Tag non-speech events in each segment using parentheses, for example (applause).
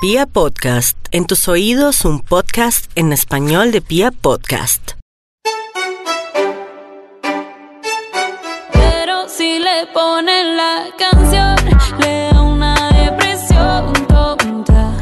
Pia Podcast, en tus oídos un podcast en español de Pia Podcast. Pero si le ponen la canción, le da una depresión tonta.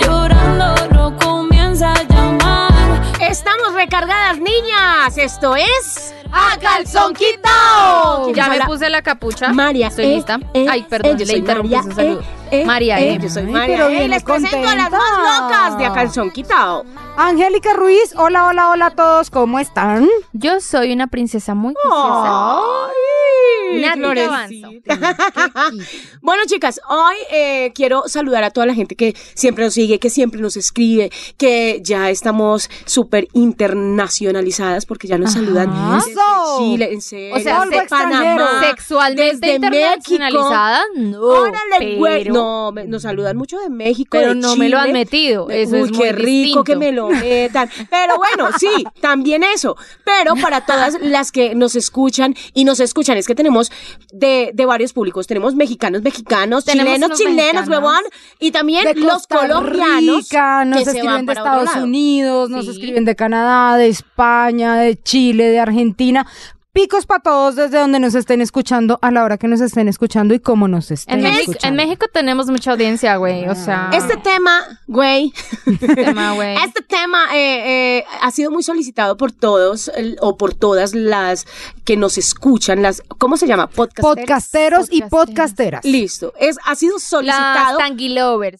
Llorando lo comienza a llamar. Estamos recargadas, niñas. Esto es ¡A calzón quitado! Ya me puse la capucha. María. Estoy eh, lista. eh, Ay, perdón, eh, yo le interrumpí María, su saludo. eh, eh, María, eh, eh. Yo soy Ay, María. pero eh, les presento a las contenta. más locas de A Calzón Quitado. Angélica Ruiz, hola, hola, hola a todos, ¿cómo están? Yo soy una princesa muy juiciosa. Ay, Nati. (laughs) Bueno, chicas, hoy eh, quiero saludar a toda la gente que siempre nos sigue, que siempre nos escribe, que ya estamos súper internacionalizadas porque ya nos saludan desde Eso. Chile, en serio, O sea, desde. Panamá, Sexualmente desde internacionalizada, no. Órale, güey. pero, No, me- nos saludan mucho de México, pero de no me lo han metido. Eso Uy, es muy rico distinto. que me lo metan. Pero bueno, sí, también eso. Pero para todas las que nos escuchan y nos escuchan, es que tenemos de, de varios públicos. Tenemos mexicanos, mexicanos, Tenemos chilenos, chilenos, huevón. Y también De los Costa colombianos. Rica, nos que se escriben van de Estados. Unidos, nos Sí. escriben de Canadá, de España, de Chile, de Argentina. Picos para todos desde donde nos estén escuchando, a la hora que nos estén escuchando y cómo nos estén En México, escuchando. en México tenemos mucha audiencia, güey. O sea, Este tema, güey, tema, güey. (laughs) Este tema eh, eh, ha sido muy solicitado por todos el- o por todas las que nos escuchan, las, ¿cómo se llama? Podcasteras. Podcasteros y Podcasteras. Listo, es, ha sido solicitado Por- las cookie (laughs) lovers.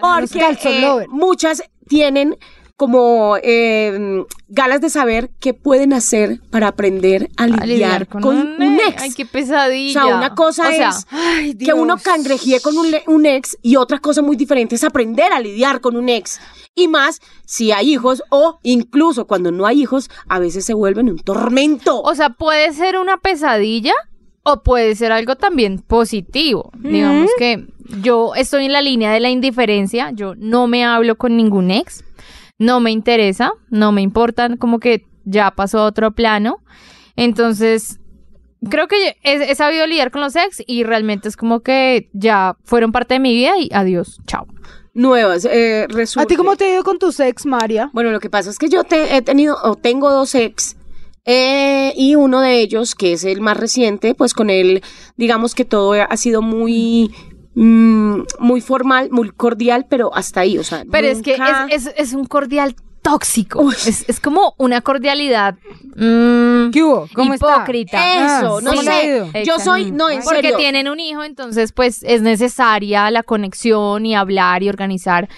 porque calzon eh, muchas tienen como eh, ganas de saber qué pueden hacer para aprender a lidiar, con, un ex. Ay, qué O pesadilla. sea, una cosa O sea, es Ay, que uno Dios. cangrejíe con un ex y otra cosa muy diferente es aprender a lidiar con un ex. Y más si hay hijos o incluso cuando no hay hijos, a veces se vuelven un tormento. O sea, puede ser una pesadilla o puede ser algo también positivo. Digamos que yo estoy en la línea de la indiferencia, yo no me hablo con ningún ex, no me interesa, no me importa, como que ya pasó a otro plano. Entonces, creo que he, he sabido lidiar con los ex y realmente es como que ya fueron parte de mi vida y adiós, chao. Nuevas, eh, ¿A resulta. ti cómo te ha ido con tus ex, María? Bueno, lo que pasa es que yo te- he tenido o tengo dos ex. eh, y uno de ellos, que es el más reciente, pues con él, digamos que todo ha sido muy, mm, muy formal, muy cordial, pero hasta ahí, o sea. Pero es que es, es, es un cordial tóxico. Es, es como una cordialidad mm, ¿Qué hubo? ¿Cómo está? hipócrita. Eso, Ah, no ¿cómo le ha sé. Yo soy, no, en Porque serio. tienen un hijo, entonces pues es necesaria la conexión y hablar y organizar.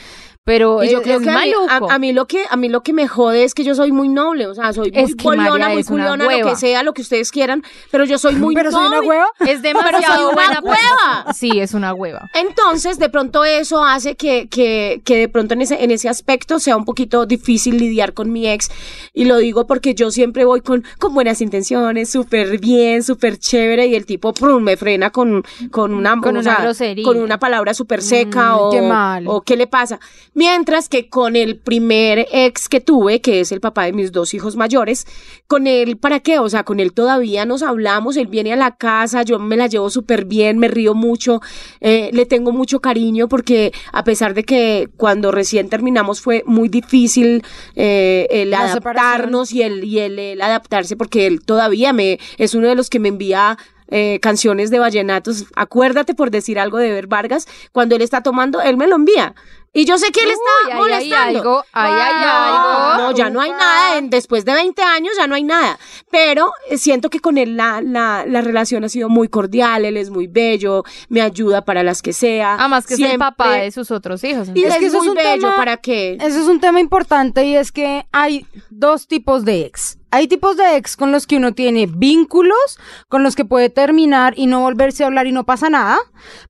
Pero Y yo es, creo es que a mí, maluco. a, a mí lo que a mí lo que me jode es que yo soy muy noble, o sea, soy muy Es que poliona, muy culiona, lo que sea, lo que ustedes quieran, pero yo soy muy Pero soy una noble. hueva. es demasiado (laughs) Pero soy una buena hueva. persona. Sí, es una hueva. Entonces, de pronto eso hace que, que, que de pronto en ese, en ese aspecto sea un poquito difícil lidiar con mi ex. Y lo digo porque yo siempre voy con, con buenas intenciones, súper bien, súper chévere, y el tipo prum, me frena con, con una, Con o una sea, grosería. Con una palabra súper seca Mm, o, qué mal. o qué le pasa. Mientras que con el primer ex que tuve, que es el papá de mis dos hijos mayores, con él, ¿para qué? O sea, con él todavía nos hablamos, él viene a la casa, yo me la llevo súper bien, me río mucho, eh, le tengo mucho cariño porque a pesar de que cuando recién terminamos fue muy difícil eh, el La adaptarnos y el, y el, el adaptarse porque él todavía me es uno de los que me envía eh, canciones de vallenatos. Acuérdate por decir algo de Ver Vargas. Cuando él está tomando, él me lo envía. Y yo sé que él Uy, está ahí hay molestando. algo, ahí hay No, algo. No, ya no hay nada. en- después de 20 años ya no hay nada. Pero eh, siento que con él la, la, la relación ha sido muy cordial. Él es muy bello, me ayuda para las que sea. Además que es el Siempre- papá de sus otros hijos. Y Es es, que eso muy es un bello tema- para que. Eso es un tema importante y es que hay dos tipos de ex. Hay tipos de ex con los que uno tiene vínculos, con los que puede terminar y no volverse a hablar y no pasa nada.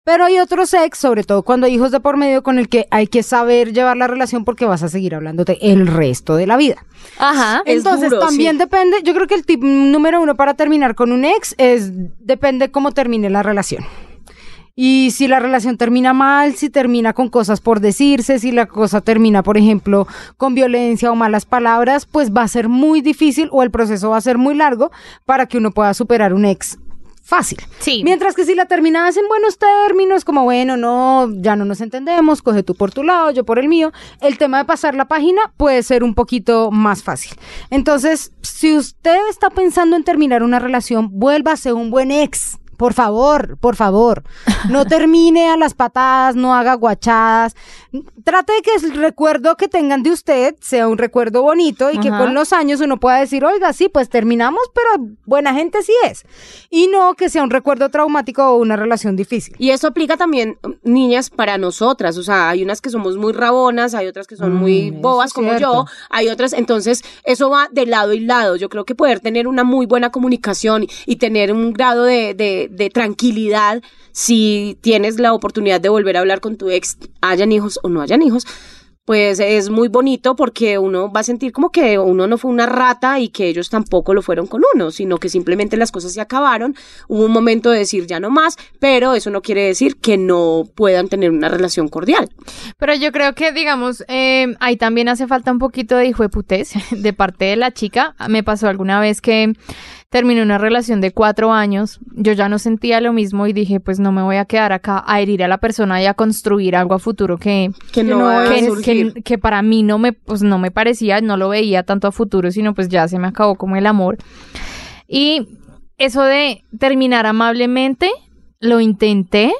Pero hay otros ex, sobre todo cuando hay hijos de por medio, con el que hay que saber llevar la relación porque vas a seguir hablándote el resto de la vida. Ajá. Es Entonces duro, también sí. depende, yo creo que el tip número uno para terminar con un ex es depende cómo termine la relación. Y si la relación termina mal, si termina con cosas por decirse, si la cosa termina, por ejemplo, con violencia o malas palabras, pues va a ser muy difícil o el proceso va a ser muy largo para que uno pueda superar un ex fácil. Sí. Mientras que si la terminabas en buenos términos, como bueno, no, ya no nos entendemos, coge tú por tu lado, yo por el mío, el tema de pasar la página puede ser un poquito más fácil. Entonces, si usted está pensando en terminar una relación, vuélvase un buen ex. Por favor, por favor, no (laughs) termine a las patadas, no haga guachadas. Trate de que el recuerdo que tengan de usted sea un recuerdo bonito y que con los años uno pueda decir, oiga, sí, pues terminamos, pero buena gente sí es. Y no que sea un recuerdo traumático o una relación difícil. Y eso aplica también, mm, niñas, para nosotras. O sea, hay unas que somos muy rabonas, hay otras que son muy Mm, bobas como cierto. yo, hay otras. Entonces, eso va de lado y lado. Yo creo que poder tener una muy buena comunicación y tener un grado de, de- de tranquilidad si tienes la oportunidad de volver a hablar con tu ex, hayan hijos o no hayan hijos. Pues es muy bonito porque uno va a sentir como que uno no fue una rata y que ellos tampoco lo fueron con uno, sino que simplemente las cosas se acabaron. Hubo un momento de decir ya no más, pero eso no quiere decir que no puedan tener una relación cordial. Pero yo creo que, digamos, eh, ahí también hace falta un poquito de hijo (laughs) de parte de la chica. Me pasó alguna vez que terminé una relación de cuatro años, yo ya no sentía lo mismo y dije, pues no me voy a quedar acá a herir a la persona y a construir algo a futuro que, Que no, que- que para mí no me, pues no me parecía, no lo veía tanto a futuro, sino pues ya se me acabó como el amor. Y eso de terminar amablemente, lo intenté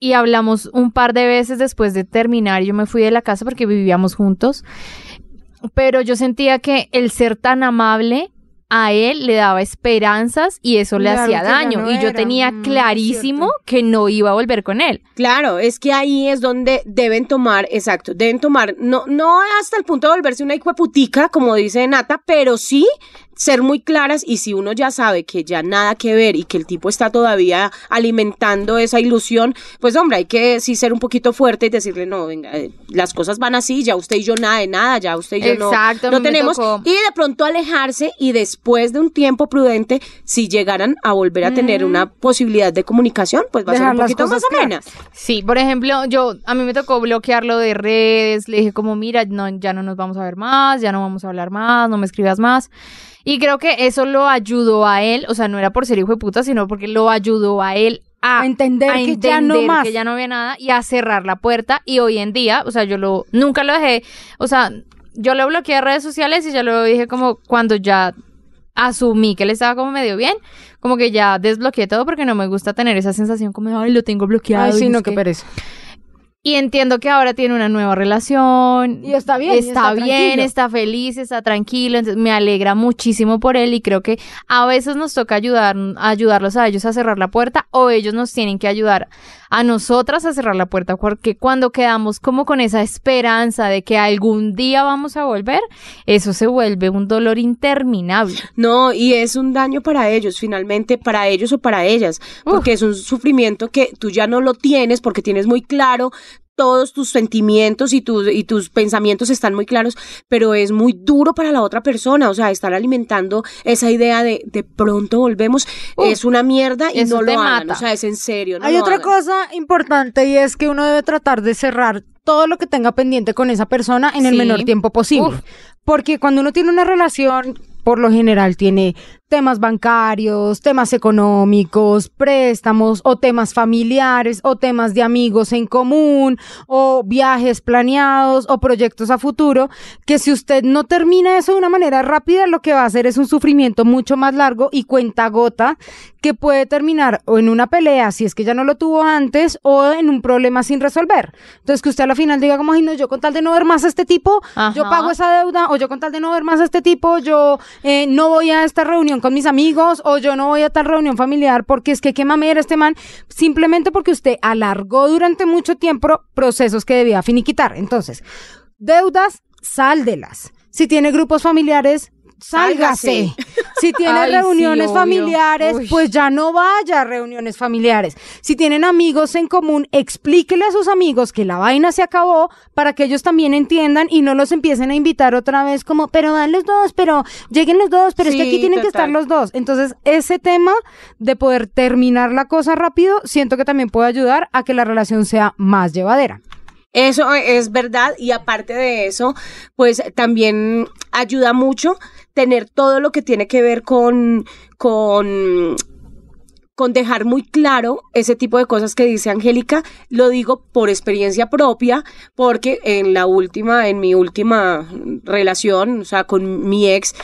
y hablamos un par de veces después de terminar. Yo me fui de la casa porque vivíamos juntos, pero yo sentía que el ser tan amable a él le daba esperanzas y eso le hacía daño. no y yo era. tenía Mm, clarísimo que no iba a volver con él. Claro, es que ahí es donde deben tomar, exacto, deben tomar, no, no hasta el punto de volverse una putica, como dice Nata, pero sí ser muy claras y si uno ya sabe que ya nada que ver y que el tipo está todavía alimentando esa ilusión, pues hombre, hay que sí ser un poquito fuerte y decirle, no, venga, eh, las cosas van así, ya usted y yo nada de nada, ya usted y yo no- Exacto, no, tenemos, tocó. y de pronto alejarse y después de un tiempo prudente, si llegaran a volver a tener una posibilidad de comunicación, pues va a ser un poquito más amena. Sí, por ejemplo, yo a mí me tocó bloquearlo de redes, le dije como, mira, no, ya no nos vamos a ver más, ya no vamos a hablar más, no me escribas más. Y creo que eso lo ayudó a él, o sea, no era por ser hijo de puta, sino porque lo ayudó a él a, A entender a que ya no más. que ya no había nada y a cerrar la puerta. Y hoy en día, o sea, yo lo, nunca lo dejé, o sea, yo lo bloqueé de redes sociales y ya lo dije como cuando ya asumí que él estaba como medio bien, como que ya desbloqueé todo porque no me gusta tener esa sensación como, ay, lo tengo bloqueado. Ay, sí, no qué. pereza. Y entiendo que ahora tiene una nueva relación. Y está bien, Está, está bien, tranquilo. está feliz, está tranquilo. Entonces me alegra muchísimo por él y creo que a veces nos toca ayudar, ayudarlos a ellos a cerrar la puerta o ellos nos tienen que ayudar a nosotras a cerrar la puerta porque cuando quedamos como con esa esperanza de que algún día vamos a volver, eso se vuelve un dolor interminable. No, y es un daño para ellos, finalmente, para ellos o para ellas, porque es un sufrimiento que tú ya no lo tienes porque tienes muy claro todos tus sentimientos y tus, y tus pensamientos están muy claros, pero es muy duro para la otra persona, o sea, estar alimentando esa idea de de pronto volvemos es una mierda y no lo hagan, mata. o sea, es en serio. no Hay otra hagan. cosa importante y es que uno debe tratar de cerrar todo lo que tenga pendiente con esa persona en el menor tiempo posible. Uf. Porque cuando uno tiene una relación, por lo general tiene temas bancarios, temas económicos, préstamos o temas familiares o temas de amigos en común o viajes planeados o proyectos a futuro, que si usted no termina eso de una manera rápida, lo que va a hacer es un sufrimiento mucho más largo y cuenta gota que puede terminar o en una pelea, si es que ya no lo tuvo antes, o en un problema sin resolver. Entonces que usted a la final diga como, ay no, yo con tal de no ver más a este tipo, yo pago esa deuda, o yo con tal de no ver más a este tipo, yo eh, no voy a esta reunión con mis amigos, o yo no voy a tal reunión familiar, porque es que qué mamera este man, simplemente porque usted alargó durante mucho tiempo procesos que debía finiquitar. Entonces, deudas, sáldelas. Si tiene grupos familiares, sálgase. (laughs) Si tiene Ay, sí, reuniones familiares, Uy. pues ya no vaya a reuniones familiares. Si tienen amigos en común, explíquele a sus amigos que la vaina se acabó para que ellos también entiendan y no los empiecen a invitar otra vez como, pero van los dos, pero lleguen los dos, pero es que Sí, aquí tienen que estar los dos. Entonces, ese tema de poder terminar la cosa rápido, siento que también puede ayudar a que la relación sea más llevadera. Eso es verdad y aparte de eso, pues también ayuda mucho tener todo lo que tiene que ver con, con con dejar muy claro ese tipo de cosas que dice Angélica, lo digo por experiencia propia, porque en la última, en mi última relación, o sea, con mi ex,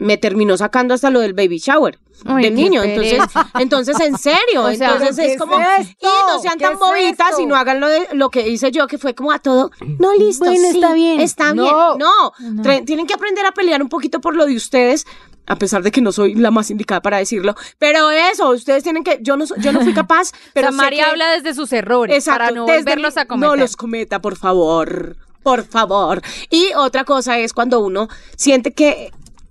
me terminó sacando hasta lo del baby shower Ay, de qué niño. Entonces, entonces, en serio, (laughs) O sea, entonces ¿pero qué es como, es y no sean ¿Qué tan bobitas y no hagan lo, de, lo que hice yo, que fue como a todo, no, listo, Bueno, sí, está bien. está bien. No. No, Tre- tienen que aprender a pelear un poquito por lo de ustedes, a pesar de que no soy la más indicada para decirlo, pero eso, ustedes tienen que, yo no, yo no fui capaz, pero (laughs) o sea, María que- habla desde sus errores Exacto, para no volverlos mi- a cometer. No los cometa, por favor. Por favor. Y otra cosa es cuando uno siente que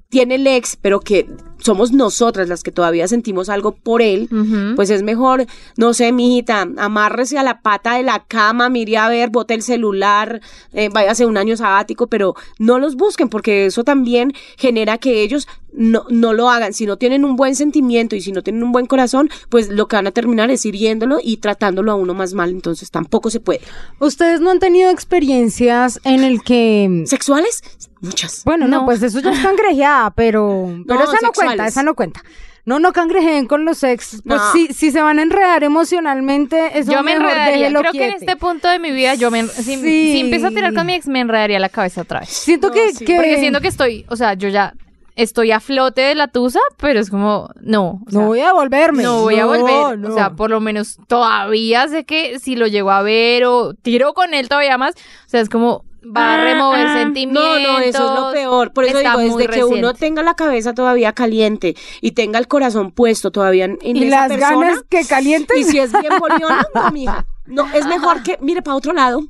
tiene ex, pero que somos nosotras las que todavía sentimos algo por él, pues es mejor, no sé, mijita, amárrese a la pata de la cama, mire a ver, bote el celular, eh, váyase un año sabático, pero no los busquen porque eso también genera que ellos no, no lo hagan. Si no tienen un buen sentimiento y si no tienen un buen corazón, pues lo que van a terminar es hiriéndolo y tratándolo a uno más mal, entonces tampoco se puede. ¿Ustedes no han tenido experiencias en el que... ¿Sexuales? Muchas. Bueno, no, No. pues eso ya es cangrejeada, pero, (laughs) pero esa no cuenta, esa no cuenta. No, no cangrejeen con los ex. Pues No. si, si se van a enredar emocionalmente, eso yo me mejor enredaría. Creo que en este punto de mi vida, yo me, si, Sí. si empiezo a tirar con mi ex, me enredaría la cabeza otra vez. Siento No, que, sí. que- Porque siento que estoy, o sea, yo ya estoy a flote de la tusa, pero es como, no. o sea, no voy a volverme. No voy a volver. no. O sea, por lo menos todavía sé que si lo llego a ver o tiro con él todavía más, o sea, es como va a remover sentimientos. Ah, No, no, eso es lo peor. Por eso Está digo, desde que uno tenga la cabeza todavía caliente y tenga el corazón puesto todavía en, en y esa las persona, ganas que calienten. y si es bien boliona, no, (laughs) mija. No, es mejor que mire para otro lado,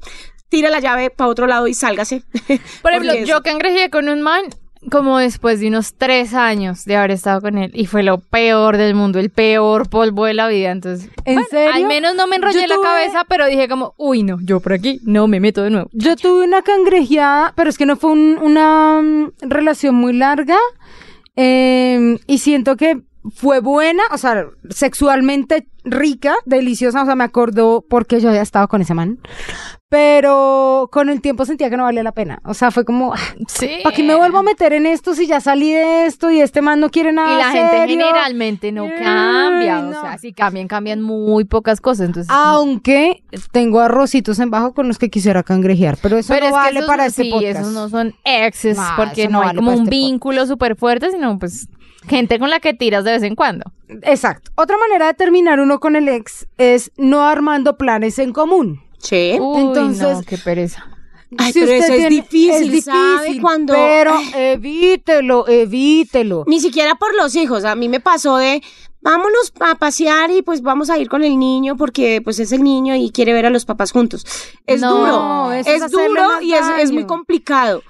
tire la llave para otro lado y sálgase. (laughs) Por ejemplo, yo eso- cangrejé con un man como después de unos tres años de haber estado con él y fue lo peor del mundo, el peor polvo de la vida. Entonces, ¿En bueno, serio? al menos no me enrollé la cabeza, pero dije como, uy, no, yo por aquí no me meto de nuevo. Yo tuve una cangrejeada, pero es que no fue un- una mm, relación muy larga. eh, y siento que fue buena, o sea, sexualmente rica, deliciosa, o sea, me acordó porque yo había estado con ese man. Pero con el tiempo sentía que no valía la pena. O sea, fue como, Sí. ¿para qué me vuelvo a meter en esto si ya salí de esto y este man no quiere nada Y la gente generalmente no cambia. no. O sea, si cambian, cambian muy pocas cosas. Entonces, Aunque tengo arrocitos en bajo con los que quisiera cangrejear, pero eso pero no es que vale esos, para este sí, podcast. esos no son exes, No, porque no, hay vale como un este vínculo súper fuerte, sino pues gente con la que tiras de vez en cuando. Exacto. Otra manera de terminar uno con el ex es no armando planes en común. Sí. Uy, Entonces- no, qué pereza. Ay, Si pero usted eso es difícil, es ¿sabe? difícil, Cuando... Pero evítelo, evítelo. Ni siquiera por los hijos. A mí me pasó de vámonos a pasear y pues vamos a ir con el niño porque pues es el niño y quiere ver a los papás juntos. Es No, duro, es, es duro y es, es muy complicado.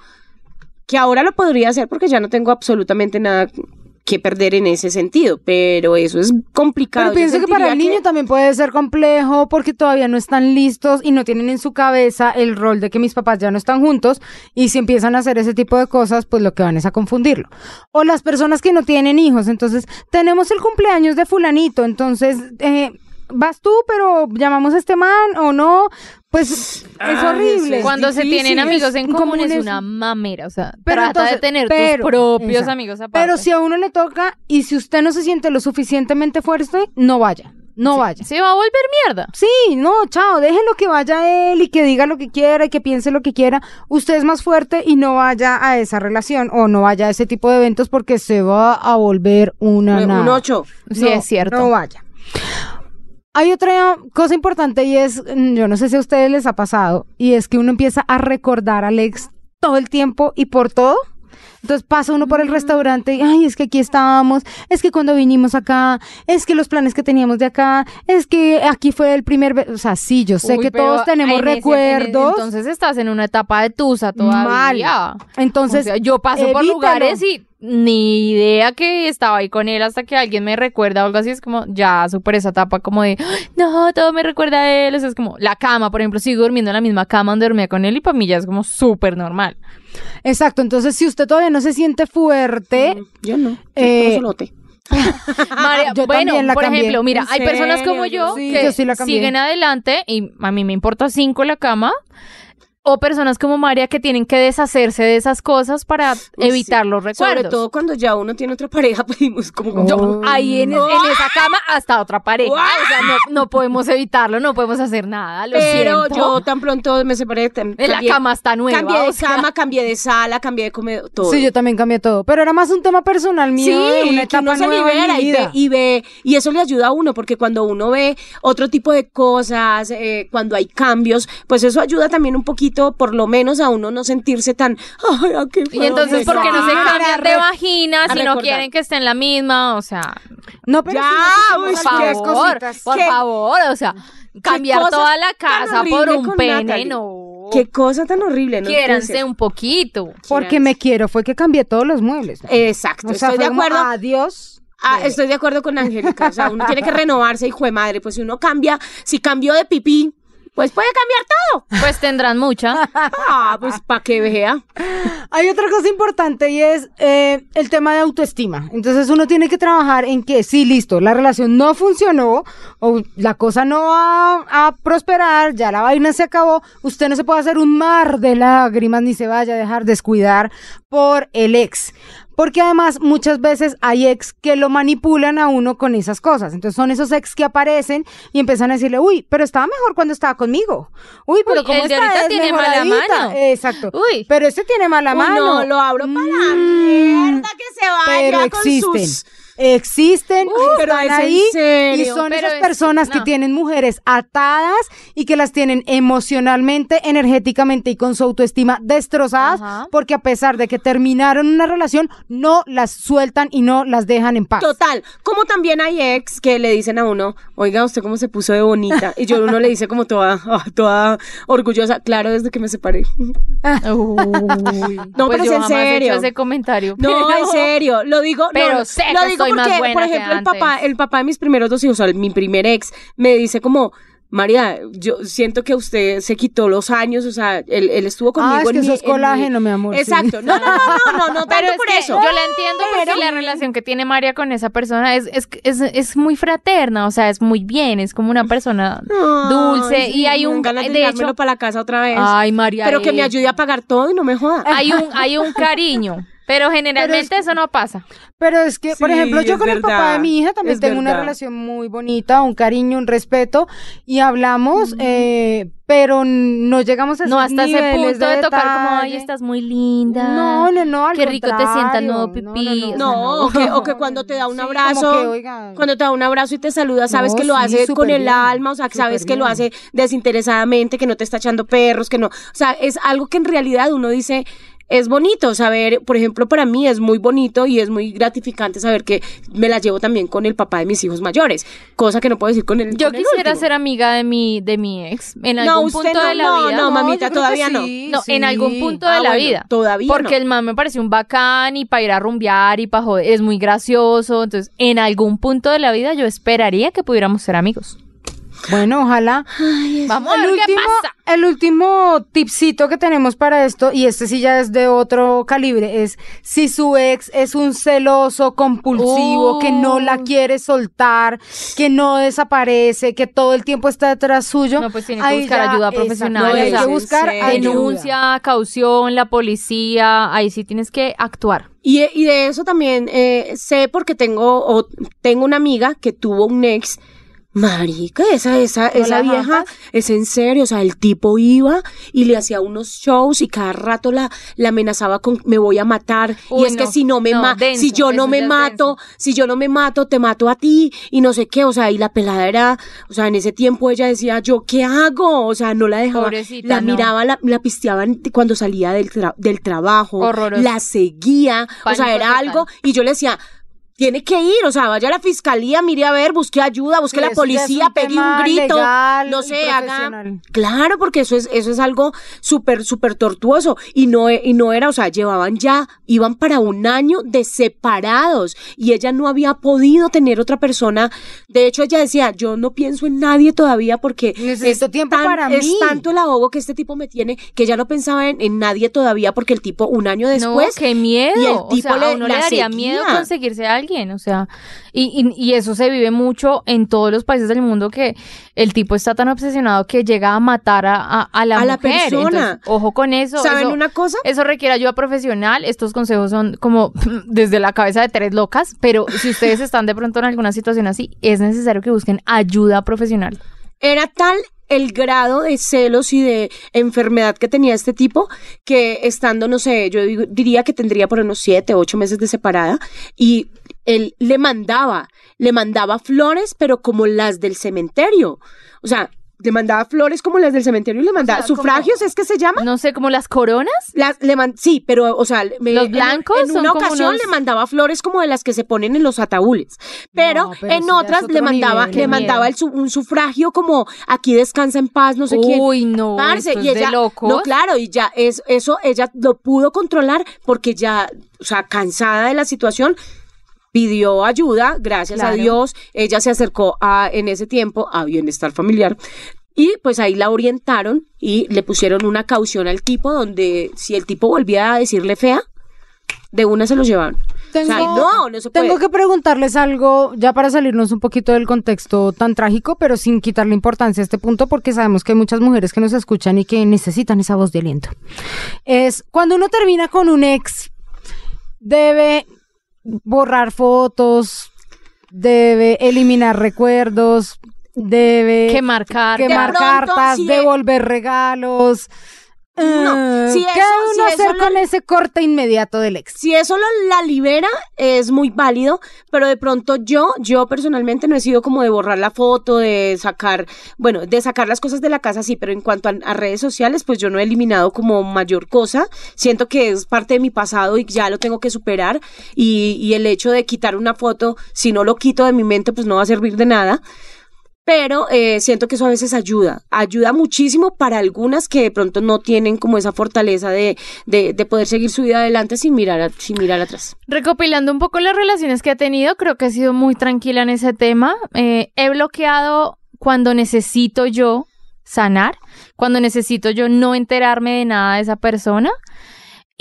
Que ahora lo podría hacer porque ya no tengo absolutamente nada que perder en ese sentido, pero eso es complicado. Pero pienso que para el niño también puede ser complejo porque todavía no están listos y no tienen en su cabeza el rol de que mis papás ya no están juntos y si empiezan a hacer ese tipo de cosas, pues lo que van es a confundirlo. O las personas que no tienen hijos, entonces tenemos el cumpleaños de fulanito, entonces eh, vas tú, pero llamamos a este man o no, pues es horrible. Es Cuando se tienen amigos en común común es es- una mamera, o sea, Pero trata entonces- de tener pero- tus propios exacto. amigos aparte. Pero si a uno le toca y si usted no se siente lo suficientemente fuerte, no vaya, no vaya. se va a volver mierda. Sí, no, chao, déjelo que vaya él y que diga lo que quiera y que piense lo que quiera. Usted es más fuerte y no vaya a esa relación o no vaya a ese tipo de eventos porque se va a volver una nada. un ocho. Sí, No, es cierto. No vaya. Hay otra cosa importante y es, mm, yo no sé si a ustedes les ha pasado, y es que uno empieza a recordar al ex todo el tiempo y por todo. Entonces pasa uno Mm. por el restaurante y, ay, es que aquí estábamos, es que cuando vinimos acá, es que los planes que teníamos de acá, es que aquí fue el primer, be-". o sea, sí, yo sé Uy, que todos tenemos en en- recuerdos. entonces estás en una etapa de tusa todavía. Entonces, O sea, yo paso por lugares y ni idea que estaba ahí con él hasta que alguien me recuerda o algo así. Es como, ya superé esa etapa como de, "Ay, no, todo me recuerda a él. O sea, es como la cama, por ejemplo, sigo durmiendo en la misma cama donde dormía con él y para mí ya es como súper normal. Exacto, entonces si usted todavía no se siente fuerte, Yo no. Eh, Yo solote. (laughs) María, (laughs) Yo bueno, también la por cambié. ejemplo, mira, ¿En hay personas como yo Sí, que yo sí la cambié. siguen adelante y a mí me importa cinco la cama. O personas como María que tienen que deshacerse de esas cosas para Uy, evitar sí. los recuerdos. Sobre todo cuando ya uno tiene otra pareja, (laughs) pedimos como... Yo- ahí en, en esa cama hasta otra pareja. O sea, no, no podemos evitarlo, no podemos hacer nada. Lo Pero siento. yo tan pronto me separé. tam- En la cambié- cama está nueva. Cambié de o sea. cama, cambié de sala, cambié de comedor, todo. Sí, yo también cambié todo. Pero era más un tema personal mío. Sí, una que etapa uno se nueva mi libera y ve, y ve, y eso le ayuda a uno, porque cuando uno ve otro tipo de cosas, eh, cuando hay cambios, pues eso ayuda también un poquito, por lo menos a uno no sentirse tan, ay, ¿a qué Y entonces, ¿por qué no se estaba?" cambian de vagina si no quieren que estén en la misma? O sea, No, pero Ya, uy, por favor, cositas. por ¿Qué- favor, o sea, cambiar toda la casa por un pene, Natalie? no. Qué cosa tan horrible, ¿no? Quiéranse ser. un poquito. Porque me quiero, fue que cambié todos los muebles. Exacto, O sea, estoy de como, acuerdo. Adiós. Ah, estoy de acuerdo con Angélica. O sea, uno tiene que renovarse, hijo de madre. Pues si uno cambia, si cambió de pipí, pues puede cambiar todo. Pues tendrán mucha. (laughs) Ah, pues para que vea. Hay otra cosa importante y es eh, el tema de autoestima. Entonces uno tiene que trabajar en que sí, listo, la relación no funcionó o la cosa no va a prosperar, ya la vaina se acabó. Usted no se puede hacer un mar de lágrimas ni se vaya a dejar descuidar por el ex. Porque además muchas veces hay ex que lo manipulan a uno con esas cosas. Entonces son esos ex que aparecen y empiezan a decirle, uy, pero estaba mejor cuando estaba conmigo. Uy, pero Uy, ¿cómo el de está? Es tiene mala mejoradita". mano. Exacto. Uy. Pero este tiene mala Uy, mano. no, lo abro para la Mm. mierda que se vaya Pero con existen. sus... Existen, pero están ahí y son Pero esas es- personas que tienen mujeres atadas y que las tienen emocionalmente, energéticamente y con su autoestima destrozadas Ajá. porque a pesar de que terminaron una relación no las sueltan y no las dejan en paz. Total, como también hay ex que le dicen a uno, oiga, usted cómo se puso de bonita. Y yo uno le dice como toda, ah, toda orgullosa, claro, desde que me separé. (laughs) no, pero es en serio. ese comentario. No, pero- en serio, lo digo, Pero no, sé lo que más porque, buena por que ejemplo, el papá, el papá de mis primeros dos hijos, o sea, mi primer ex, me dice como, María, yo siento que usted se quitó los años, o sea, él, él estuvo conmigo Ah, es en que mi- eso es en mi- colágeno, mi amor, sí. Exacto, no, no, no, no, no, no Pero tanto es por que eso. yo la entiendo porque la relación que tiene María con esa persona es, es, es, es muy fraterna, o sea, es muy bien, es como una persona dulce Ay, sí, y hay un, ganas de de hecho, para la casa otra vez. ay María, pero que me eh, ayude a pagar todo y no me joda. hay un, (laughs) hay un cariño, pero generalmente eso no pasa. Pero es que, por Sí, ejemplo, yo es con el papá verdad, de mi hija también es tengo una verdad. relación muy bonita, un cariño, un respeto, y hablamos, eh, pero no llegamos a No hasta ese punto de, tocar como, ay, detalle. estás muy linda. No, no, no, al Qué rico te sienta el nuevo No, pipí. no, no. No, o que, o que (laughs) cuando te da un Sí, abrazo, que, oiga, cuando te da un abrazo y te saluda, sabes No, que lo sí, hace con súper el bien, alma, o sea, que sabes que lo bien. hace desinteresadamente, que no te está echando perros, que no, o sea, es algo que en realidad uno dice, es bonito saber, por ejemplo, para mí es muy bonito y es muy gratificante saber que me la llevo también con el papá de mis hijos mayores, cosa que no puedo decir con el Yo con quisiera ser amiga de mi, de mi ex en No, algún usted punto no, de la no, vida. no, mamita, todavía no. sí, No, en algún punto Ah, de la bueno, vida. todavía Porque no. el man me parece un bacán y para ir a rumbear y para joder, es muy gracioso. Entonces, en algún punto de la vida yo esperaría que pudiéramos ser amigos. Bueno, ojalá. Vamos a el ver último, qué pasa. el último tipcito que tenemos para esto, y este sí ya es de otro calibre, es si su ex es un celoso compulsivo, Uh. que no la quiere soltar, que no desaparece, que todo el tiempo está detrás suyo. No, pues tiene que buscar ya- ayuda profesional, hay o sea, que buscar ayuda. Denuncia, caución, la policía, ahí sí tienes que actuar. Y, y de eso también eh, sé porque tengo, o tengo una amiga que tuvo un ex. Marica, esa, esa, ¿No esa vieja es en serio, o sea, el tipo iba y le hacía unos shows y cada rato la, la amenazaba con me voy a matar Uy, y es que si no me no, ma- denso, si yo no me mato, si yo no me mato, te mato a ti y no sé qué, o sea, y la pelada era, o sea, en ese tiempo ella decía, "¿Yo qué hago?" O sea, no la dejaba, Pobrecita, la no. miraba, la, la pisteaban cuando salía del, tra- del trabajo, Horroroso. la seguía, o sea, era total. algo y yo le decía, tiene que ir, o sea, vaya a la fiscalía, mire a ver, busque ayuda, busque Sí, la es policía, pegue un grito, legal no sé, haga. Claro, porque eso es, eso es algo súper, súper tortuoso. Y no, e- y no era, o sea, llevaban ya, iban para un año de separados. Y ella no había podido tener otra persona. De hecho, ella decía, yo no pienso en nadie todavía porque Necesito es tiempo tan- para es mí. tanto el ahogo que este tipo me tiene que ya no pensaba en, en nadie todavía porque el tipo un año después no, qué miedo. y el o tipo sea, le- a uno le daría seguía. miedo conseguirse a alguien alguien, o sea, y, y, y eso se vive mucho en todos los países del mundo que el tipo está tan obsesionado que llega a matar a, a, a la A la persona. Entonces, ojo con eso. ¿Saben eso- una cosa? eso requiere ayuda profesional. Estos consejos son como (laughs) desde la cabeza de tres locas, pero si ustedes están de pronto en alguna situación así, es necesario que busquen ayuda profesional. Era tal el grado de celos y de enfermedad que tenía este tipo que estando, no sé, yo diría que tendría por unos siete, ocho meses de separada y él le mandaba, le mandaba flores, pero como las del cementerio. O sea, le mandaba flores como las del cementerio y le mandaba sufragios, ¿es que se llama? No sé, como las coronas. Las, le man- sí, pero, o sea, me- ¿Los blancos En, una ocasión unos- le mandaba flores como de las que se ponen en los ataúdes, pero, No, pero en otras le mandaba, nivel. le mandaba el un sufragio como aquí descansa en paz, no sé quién. Uy, no, Parce, esto y de ella, locos. no, claro, y ya es, eso ella lo pudo controlar porque ya, o sea, cansada de la situación, pidió ayuda, gracias a. Dios, ella se acercó a, en ese tiempo a Bienestar Familiar. Y pues ahí la orientaron y le pusieron una caución al tipo donde si el tipo volvía a decirle fea, de una se lo llevaban. o sea, Tengo- no, no se puede. Tengo que preguntarles algo, ya para salirnos un poquito del contexto tan trágico, pero sin quitarle importancia a este punto, porque sabemos que hay muchas mujeres que nos escuchan y que necesitan esa voz de aliento. Es cuando uno termina con un ex, debe borrar fotos, debe eliminar recuerdos, debe Quemar cartas. quemar De pronto, cartas, si devolver regalos. No, Eh, si ¿Qué eso- uno si eso hacer lo- con ese corte inmediato del ex? Si eso lo- la libera, es muy válido, pero de pronto yo, yo personalmente no he sido como de borrar la foto, de sacar, bueno, de sacar las cosas de la casa, sí, pero en cuanto a, a redes sociales, pues yo no he eliminado como mayor cosa. Siento que es parte de mi pasado y ya lo tengo que superar. Y, y el hecho de quitar una foto, si no lo quito de mi mente, pues no va a servir de nada. Pero eh, siento que eso a veces ayuda, ayuda muchísimo para algunas que de pronto no tienen como esa fortaleza de, de, de poder seguir su vida adelante sin mirar, sin mirar atrás. Recopilando un poco las relaciones que he tenido, creo que he sido muy tranquila en ese tema. Eh, he bloqueado cuando necesito yo sanar, cuando necesito yo no enterarme de nada de esa persona.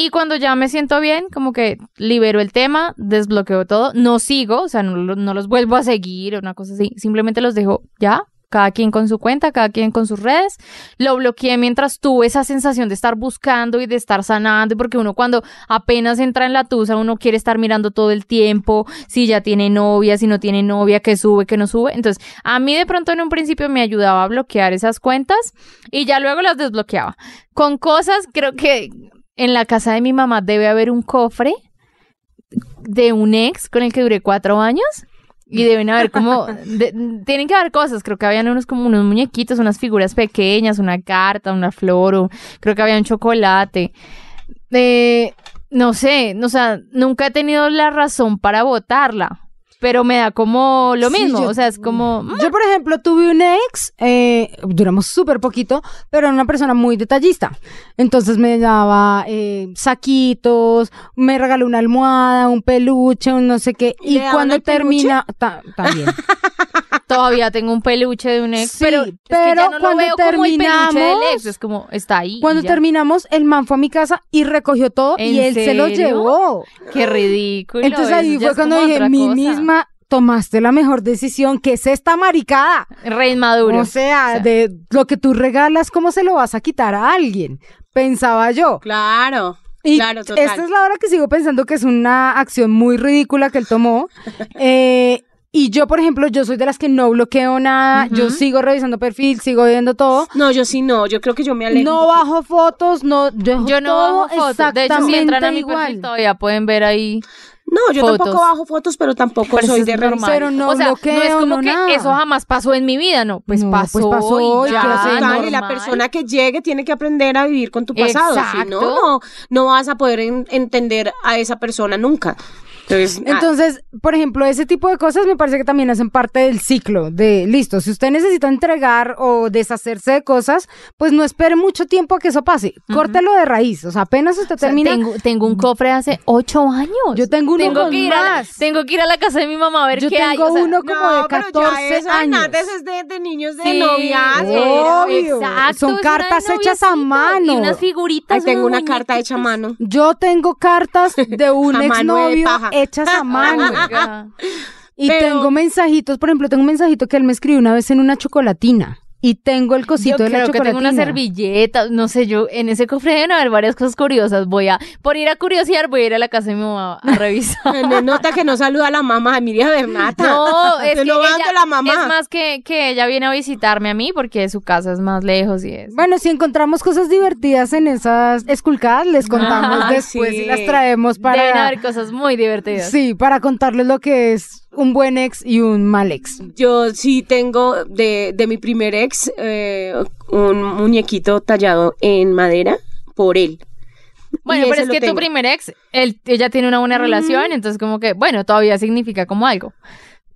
Y cuando ya me siento bien, como que libero el tema, desbloqueo todo, no sigo, o sea, no, no los vuelvo a seguir o una cosa así, simplemente los dejo ya, cada quien con su cuenta, cada quien con sus redes. Lo bloqueé mientras tuve esa sensación de estar buscando y de estar sanando, porque uno cuando apenas entra en la tusa, uno quiere estar mirando todo el tiempo, si ya tiene novia, si no tiene novia, que sube, que no sube. Entonces, a mí de pronto en un principio me ayudaba a bloquear esas cuentas y ya luego las desbloqueaba. Con cosas, creo que en la casa de mi mamá debe haber un cofre de un ex con el que duré cuatro años. Y deben haber como, (laughs) de- tienen que haber cosas, creo que habían unos como unos muñequitos, unas figuras pequeñas, una carta, una flor, o creo que había un chocolate. Eh, no sé, o sea, nunca he tenido la razón para votarla, pero me da como lo Sí, mismo, yo- o sea, es como... mm, Yo, por ejemplo, tuve un ex, eh, duramos súper poquito, pero era una persona muy detallista. Entonces me daba eh, saquitos, me regaló una almohada, un peluche, un no sé qué. ¿Y cuando termina, ta- también. (laughs) Todavía tengo un peluche de un ex, Sí, pero, es que pero ya no lo cuando como el peluche del terminamos- ex, es como, está ahí. Cuando terminamos, el man fue a mi casa y recogió todo ¿En y él se lo llevó. Qué ridículo. Entonces ahí fue cuando dije, mi cosa". misma, tomaste la mejor decisión, que es esta maricada. Rey Maduro. O sea, O sea. de lo que tú regalas, ¿cómo se lo vas a quitar a alguien? Pensaba yo. Claro, Y claro, total. esta es la hora que sigo pensando que es una acción muy ridícula que él tomó. (laughs) Eh, y yo, por ejemplo, yo soy de las que no bloqueo nada. Yo sigo revisando perfil, sigo viendo todo. No, yo sí no, yo creo que yo me alejo. No bajo fotos, no dejo Yo no todo bajo fotos. De hecho, si entran a mi igual. perfil todavía pueden ver ahí. No, yo fotos. tampoco bajo fotos, pero tampoco Pero soy de revisar. Pero no o sea, no es bloqueo, como no que nada. eso jamás pasó en mi vida, no. Pues No, pasó, pues pasó, y y ya, Total, y la normal. persona que llegue tiene que aprender a vivir con tu pasado. Si Exacto. no, no, no vas a poder en- entender a esa persona nunca. Entonces, ah, Entonces, por ejemplo, ese tipo de cosas me parece que también hacen parte del ciclo de, listo, si usted necesita entregar o deshacerse de cosas, pues no espere mucho tiempo a que eso pase. Córtelo de raíz. O sea, apenas usted O sea, termina... tengo, tengo un cofre hace ocho años. Yo tengo uno tengo con que ir a la, tengo que ir a la casa de mi mamá a ver Yo qué hay. tengo o sea, uno como no, de pero 14 ya eso, años. antes es de, de niños de Sí, noviazgo. obvio. Exacto, Son cartas hechas a mano. Y unas figuritas. Ahí tengo una carta hecha a mano. Yo tengo cartas de (laughs) un exnovio paja. Hechas a (laughs) mano. Oiga. Y Pero- tengo mensajitos, por ejemplo, tengo un mensajito que él me escribió una vez en una chocolatina. Y tengo el cosito Yo de la que tengo una servilleta, no sé, yo en ese cofre deben haber varias cosas curiosas. Voy a, por ir a curiosear, voy a ir a la casa de mi mamá a (laughs) revisar. No nota que no saluda a la mamá, a Bernata. No, (laughs) es Te que lo ella, la mamá. es más que, que ella viene a visitarme a mí porque su casa es más lejos y es. Bueno, si encontramos cosas divertidas en esas esculcadas, les contamos Ah, después sí. y las traemos Deben para... haber cosas muy divertidas. Sí, para contarles lo que es un buen ex y un mal ex. Yo sí tengo de, de mi primer ex eh, un muñequito tallado en madera por él. Bueno, pero es que tu primer ex, él, ella tiene una buena relación, entonces como que, bueno, todavía significa como algo.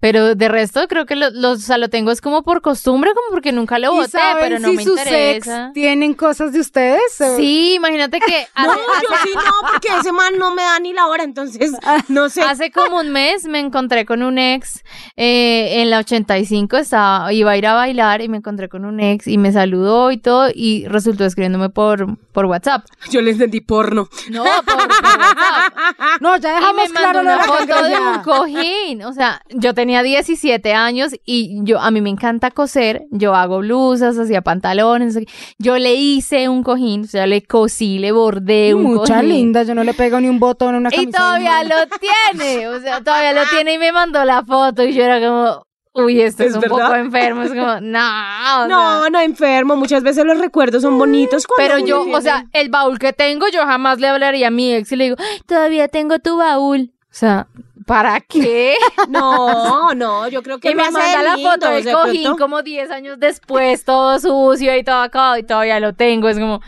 Pero de resto creo que lo, lo, o sea, lo tengo es como por costumbre, como porque nunca lo ¿Y voté, saben pero no si me sus interesa. ex tienen cosas de ustedes? o- Sí, imagínate que (laughs) No, hace, yo sí no, porque ese man no me da ni la hora, entonces (laughs) no sé. hace como un mes me encontré con un ex eh, en la 85, estaba, iba a ir a bailar y me encontré con un ex y me saludó y todo y resultó escribiéndome por, por WhatsApp. Yo le entendí porno. No, por, por WhatsApp. (laughs) No, ya Y dejamos me claro mandó de una foto de un cojín. O sea, yo tenía 17 años y yo a mí me encanta coser. Yo hago blusas, hacía pantalones. no sé qué. Yo le hice un cojín, o sea, le cosí, le bordé un Mucha cojín. linda, yo no le pego ni un botón a una Y camisa. todavía lo tiene, o sea, todavía lo tiene y me mandó la foto y yo era como, uy, esto es, ¿Es un verdad? poco enfermo, es como, no, No, sea, no enfermo. Muchas veces los recuerdos son bonitos. cuando pero yo, o sea, el baúl que tengo, yo jamás le hablaría a mi ex y le digo, "Ay, todavía tengo tu baúl. O sea, ¿para qué? (laughs) no, no, yo creo que Y me manda la lindo, foto del de cojín pronto- como 10 años después, todo sucio y todo acabado y todavía lo tengo. Es como,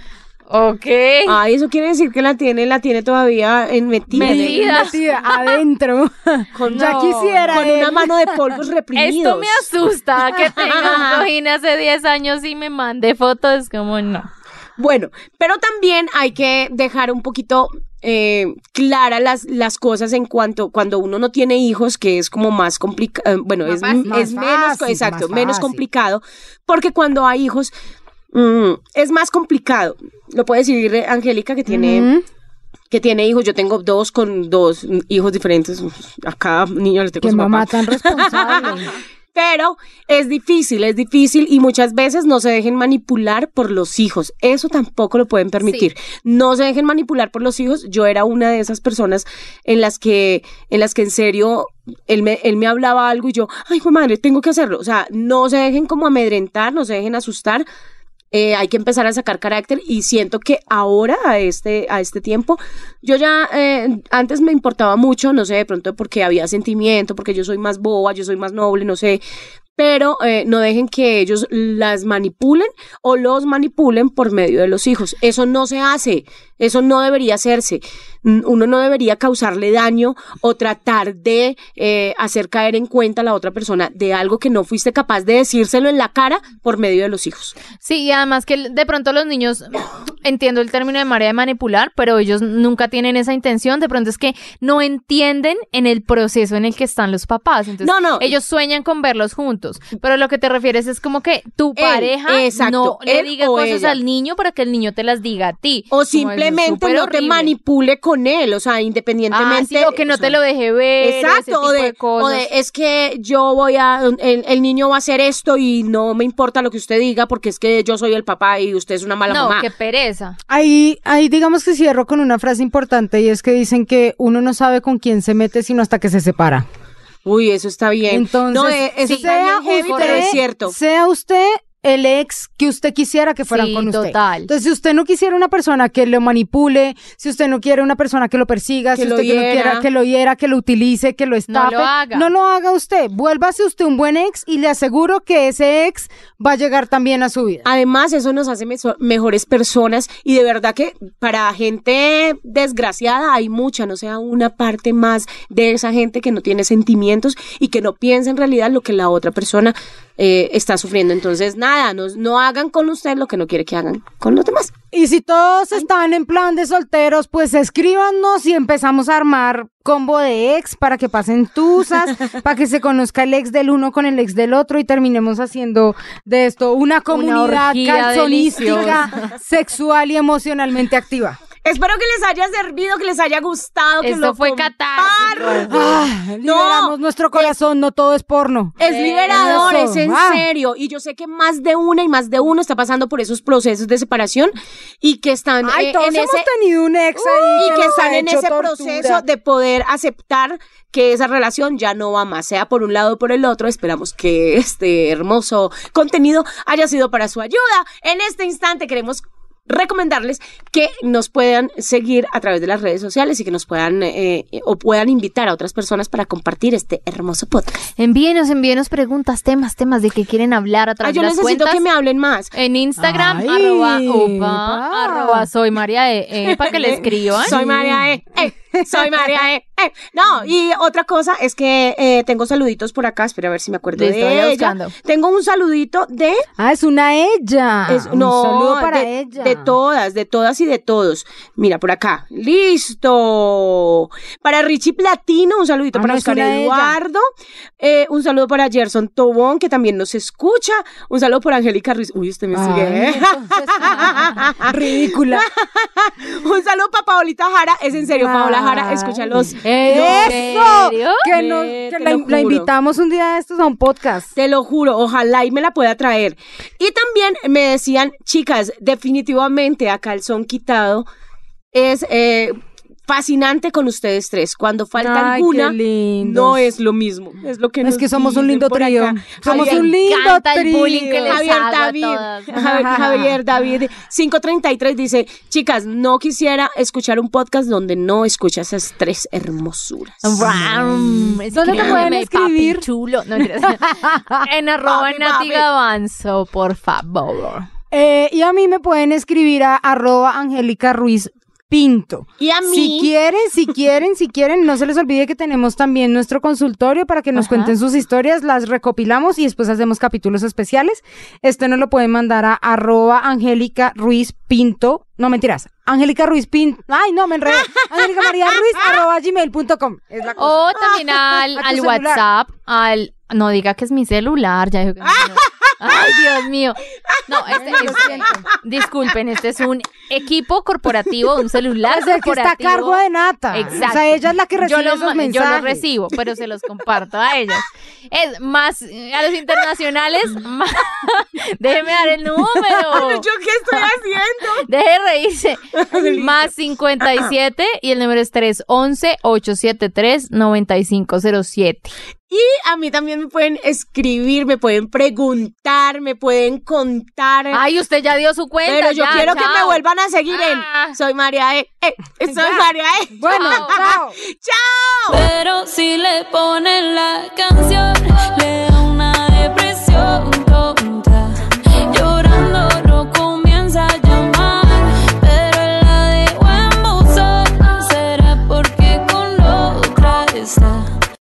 ok. Ay, eso quiere decir que la tiene, la tiene todavía en metida. Metida. Metida adentro. (laughs) Con, ya No, quisiera. con una mano de polvos reprimidos. Esto me asusta que tenga un (laughs) cojín hace 10 años y me mande fotos. Es como, no. Bueno, pero también hay que dejar un poquito eh, claras las, las cosas en cuanto cuando uno no tiene hijos, que es como más complicado, bueno, Más es, fácil. es Más menos, fácil, exacto, menos complicado, porque cuando hay hijos mm, es más complicado. Lo puede decir Angélica que tiene que tiene hijos. Yo tengo dos con dos hijos diferentes. A cada niño le tengo Que su papá. mamá tan (laughs) responsable. Pero es difícil, es difícil y muchas veces no se dejen manipular por los hijos. Eso tampoco lo pueden permitir. No se dejen manipular por los hijos. Yo era una de esas personas en las que, en las que en serio, él me, él me hablaba algo y yo, ay, madre, tengo que hacerlo. O sea, no se dejen como amedrentar, no se dejen asustar. Eh, hay que empezar a sacar carácter y siento que ahora, a este, a este tiempo, yo ya eh, antes me importaba mucho, no sé, de pronto porque había sentimiento, porque yo soy más boba, yo soy más noble, no sé, pero eh, no dejen que ellos las manipulen o los manipulen por medio de los hijos. Eso no se hace, eso no debería hacerse. Mm, Uno no debería causarle daño o tratar de eh, hacer caer en cuenta a la otra persona de algo que no fuiste capaz de decírselo en la cara por medio de los hijos. Sí, y además que de pronto los niños, (coughs) entiendo el término de María de manipular, pero ellos nunca tienen esa intención. De pronto es que no entienden en el proceso en el que están los papás. Entonces, No, no. ellos sueñan con verlos juntos. Pero lo que te refieres es como que tu Él, pareja exacto, no le diga cosas ella. al niño para que el niño te las diga a ti. O simplemente no te manipule con él, o sea, Ah, independientemente. sí, o que no o sea, te lo deje ver. o ese Exacto, o de, o cosas. de, es que yo voy a, el, el niño va a hacer esto y no me importa lo que usted diga porque es que yo soy el papá y usted es una mala no, mamá. qué pereza. Ahí, ahí digamos que cierro con una frase importante y es que dicen que uno no sabe con quién se mete sino hasta que se separa. Uy, eso está bien. Entonces, no, eh, eso sí, heavy, usted- pero es cierto. Sea usted el ex que usted quisiera que fueran Sí, con usted. total. Entonces, si usted no quisiera una persona que lo manipule, si usted no quiere una persona que lo persiga, Que si lo usted no quiera que lo hiera, que lo utilice, que lo estafe, lo haga. no lo haga usted. Vuélvase usted un buen ex y le aseguro que ese ex va a llegar también a su vida. Además, eso nos hace mejores personas y de verdad que para gente desgraciada hay mucha, no sea una parte más de esa gente que no tiene sentimientos y que no piensa en realidad lo que la otra persona eh, está sufriendo. Entonces, nada, no, no hagan con usted lo que no quiere que hagan con los demás. Y si todos están en plan de solteros, pues escríbanos y empezamos a armar combo de ex para que pasen tusas, (laughs) para que se conozca el ex del uno con el ex del otro y terminemos haciendo de esto una comunidad calzonística, sexual y emocionalmente activa. Espero que les haya servido, que les haya gustado, que Esto lo fue catártico. Ah, liberamos nuestro corazón, no todo es porno. Es liberador, Eso. es en Ah. serio. Y yo sé que más de una y más de uno está pasando por esos procesos de separación y que están Ay, eh, todos en hemos ese tenido un ex ahí y que están en ese tortura. proceso de poder aceptar que esa relación ya no va más, sea por un lado o por el otro. Esperamos que este hermoso contenido haya sido para su ayuda. En este instante queremos recomendarles que nos puedan seguir a través de las redes sociales y que nos puedan eh, o puedan invitar a otras personas para compartir este hermoso podcast. Envíenos, envíenos preguntas, temas, temas de que quieren hablar a Ah, través yo de las necesito cuentas. que me hablen más. En Instagram, Ay, arroba, opa, pa. arroba soy María E, eh, para que le (laughs) escriban. Soy María E. eh, soy María E. eh. No, y otra cosa es que eh, tengo saluditos por acá. Espera a ver si me acuerdo Listo, de ella. buscando. Tengo un saludito de. Ah, es una ella. es- un no, saludo para de, ella. de todas, de todas y de todos. Mira, por acá. Listo. Para Richie Platino, un saludito Ah, para no, Oscar. Eduardo. Eh, un saludo para Gerson Tobón, que también nos escucha. Un saludo para Angélica Ruiz. Uy, usted me Ay, sigue. ¿eh? entonces, (laughs) ridícula. (laughs) Un saludo para Paolita Jara. Es en serio, Paola Jara. Ay. Escúchalos. ¿En ¡Eso! Que, nos, que la, invitamos un día de estos a un podcast. Te lo juro, ojalá y me la pueda traer. Y también me decían, chicas, definitivamente a calzón quitado es eh, fascinante con ustedes tres. Cuando falta Ay, alguna, no es lo mismo. Es lo que Es nos que somos un lindo trío. Somos Javier- un lindo el trío. (laughs) Javier David. Javier, Javier David 533 dice, chicas, no quisiera escuchar un podcast donde no escucha esas tres hermosuras. Ram, ¿Dónde te pueden papi escribir? chulo. No, (laughs) en arroba Papi, Nati papi. Gavanzo, por favor. Eh, y a mí me pueden escribir a arroba Angélica Ruiz Pinto. Y a mí... Si quieren, si quieren, si quieren, no se les olvide que tenemos también nuestro consultorio para que nos Ajá. cuenten sus historias, las recopilamos y después hacemos capítulos especiales. Este nos lo pueden mandar a arroba Angélica Ruiz Pinto. No, mentiras. Angélica Ruiz Pinto. Ay, no, me enredé. (laughs) Angélica María Ruiz arroba gmail.com. O también al, (laughs) al. WhatsApp, al... No diga que es mi celular, ya dijo que. (laughs) Ay, Dios mío. No, este, siento. disculpen, este es un equipo corporativo, un celular (laughs) Es el que está a corporativo. cargo de Nata. Exacto. O sea, ella es la que recibe yo, lo, esos ma- mensajes. yo los recibo, pero se los comparto a ellas. Es más, a los internacionales, (laughs) más, déjeme dar el número. (laughs) ¿Yo qué estoy haciendo? Deje de reírse. Más 57 y el número es 311-873-9507. Y a mí también me pueden escribir, me pueden preguntar, me pueden contar. Ay, usted ya dio su cuenta. Pero yo quiero que me vuelvan a seguir ah. Soy María E. Eh, (laughs) soy ya. María E. (laughs) Bueno, (laughs) chao. chao. Pero si le ponen la canción, le da una depresión.